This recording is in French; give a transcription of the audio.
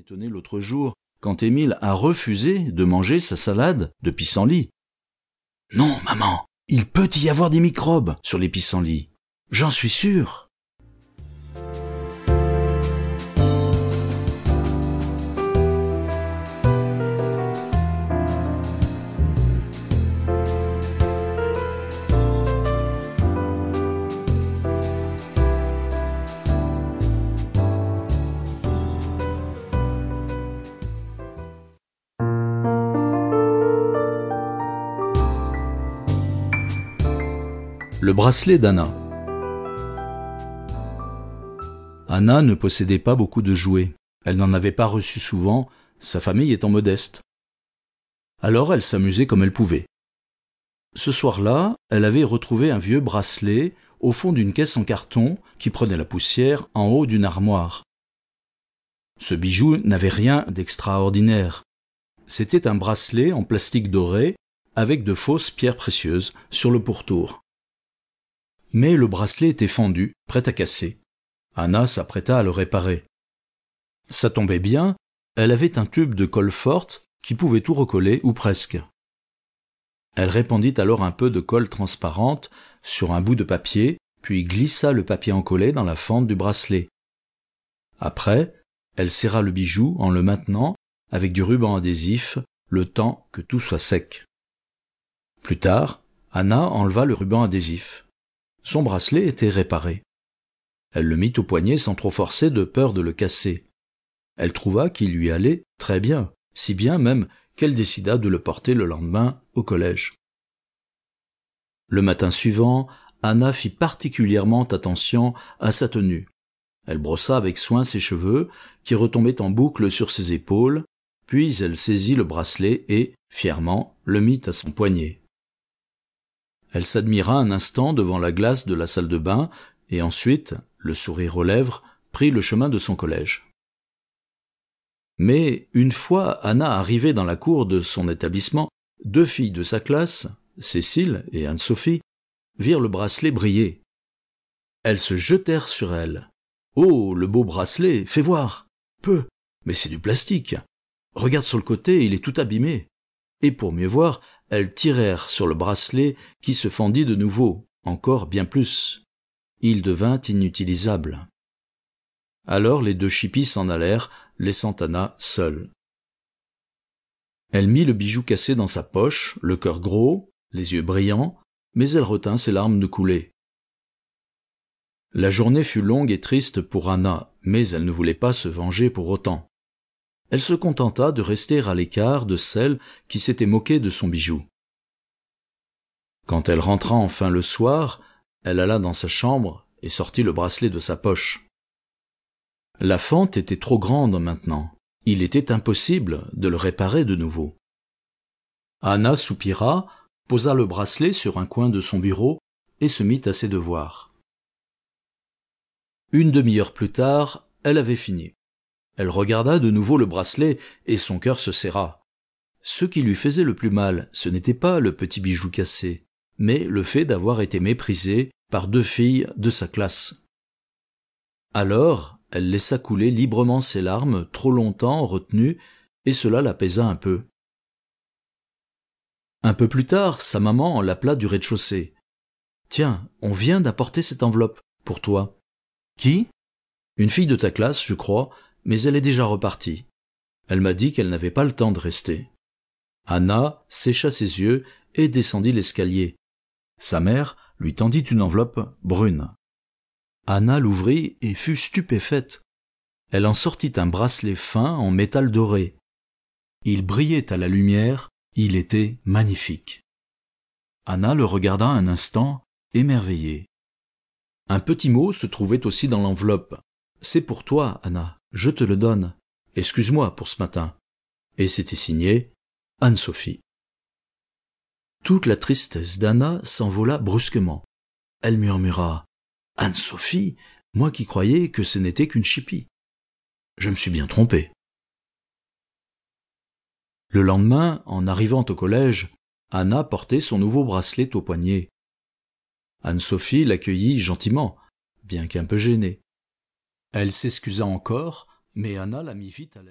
étonné l'autre jour quand Émile a refusé de manger sa salade de pissenlit. Non, maman, il peut y avoir des microbes sur les pissenlits. J'en suis sûr. Le bracelet d'Anna. Anna ne possédait pas beaucoup de jouets. Elle n'en avait pas reçu souvent, sa famille étant modeste. Alors elle s'amusait comme elle pouvait. Ce soir-là, elle avait retrouvé un vieux bracelet au fond d'une caisse en carton qui prenait la poussière en haut d'une armoire. Ce bijou n'avait rien d'extraordinaire. C'était un bracelet en plastique doré avec de fausses pierres précieuses sur le pourtour mais le bracelet était fendu, prêt à casser. Anna s'apprêta à le réparer. Ça tombait bien, elle avait un tube de colle forte qui pouvait tout recoller ou presque. Elle répandit alors un peu de colle transparente sur un bout de papier, puis glissa le papier encollé dans la fente du bracelet. Après, elle serra le bijou en le maintenant avec du ruban adhésif le temps que tout soit sec. Plus tard, Anna enleva le ruban adhésif. Son bracelet était réparé. Elle le mit au poignet sans trop forcer de peur de le casser. Elle trouva qu'il lui allait très bien, si bien même qu'elle décida de le porter le lendemain au collège. Le matin suivant, Anna fit particulièrement attention à sa tenue. Elle brossa avec soin ses cheveux, qui retombaient en boucle sur ses épaules, puis elle saisit le bracelet et, fièrement, le mit à son poignet. Elle s'admira un instant devant la glace de la salle de bain, et ensuite, le sourire aux lèvres, prit le chemin de son collège. Mais, une fois Anna arrivée dans la cour de son établissement, deux filles de sa classe, Cécile et Anne-Sophie, virent le bracelet briller. Elles se jetèrent sur elle. Oh, le beau bracelet, fais voir. Peu. Mais c'est du plastique. Regarde sur le côté, il est tout abîmé. Et pour mieux voir, elles tirèrent sur le bracelet qui se fendit de nouveau, encore bien plus. Il devint inutilisable. Alors les deux chippies s'en allèrent, laissant Anna seule. Elle mit le bijou cassé dans sa poche, le cœur gros, les yeux brillants, mais elle retint ses larmes de couler. La journée fut longue et triste pour Anna, mais elle ne voulait pas se venger pour autant elle se contenta de rester à l'écart de celle qui s'était moquée de son bijou. Quand elle rentra enfin le soir, elle alla dans sa chambre et sortit le bracelet de sa poche. La fente était trop grande maintenant. Il était impossible de le réparer de nouveau. Anna soupira, posa le bracelet sur un coin de son bureau et se mit à ses devoirs. Une demi-heure plus tard, elle avait fini. Elle regarda de nouveau le bracelet, et son cœur se serra. Ce qui lui faisait le plus mal, ce n'était pas le petit bijou cassé, mais le fait d'avoir été méprisée par deux filles de sa classe. Alors, elle laissa couler librement ses larmes, trop longtemps retenues, et cela l'apaisa un peu. Un peu plus tard, sa maman l'appela du rez-de-chaussée. Tiens, on vient d'apporter cette enveloppe pour toi. Qui? Une fille de ta classe, je crois, mais elle est déjà repartie. Elle m'a dit qu'elle n'avait pas le temps de rester. Anna sécha ses yeux et descendit l'escalier. Sa mère lui tendit une enveloppe brune. Anna l'ouvrit et fut stupéfaite. Elle en sortit un bracelet fin en métal doré. Il brillait à la lumière, il était magnifique. Anna le regarda un instant, émerveillée. Un petit mot se trouvait aussi dans l'enveloppe. C'est pour toi, Anna. Je te le donne. Excuse-moi pour ce matin. Et c'était signé Anne-Sophie. Toute la tristesse d'Anna s'envola brusquement. Elle murmura Anne-Sophie, moi qui croyais que ce n'était qu'une chipie. Je me suis bien trompé. Le lendemain, en arrivant au collège, Anna portait son nouveau bracelet au poignet. Anne-Sophie l'accueillit gentiment, bien qu'un peu gênée. Elle s'excusa encore, mais Anna la mit vite à l'aise.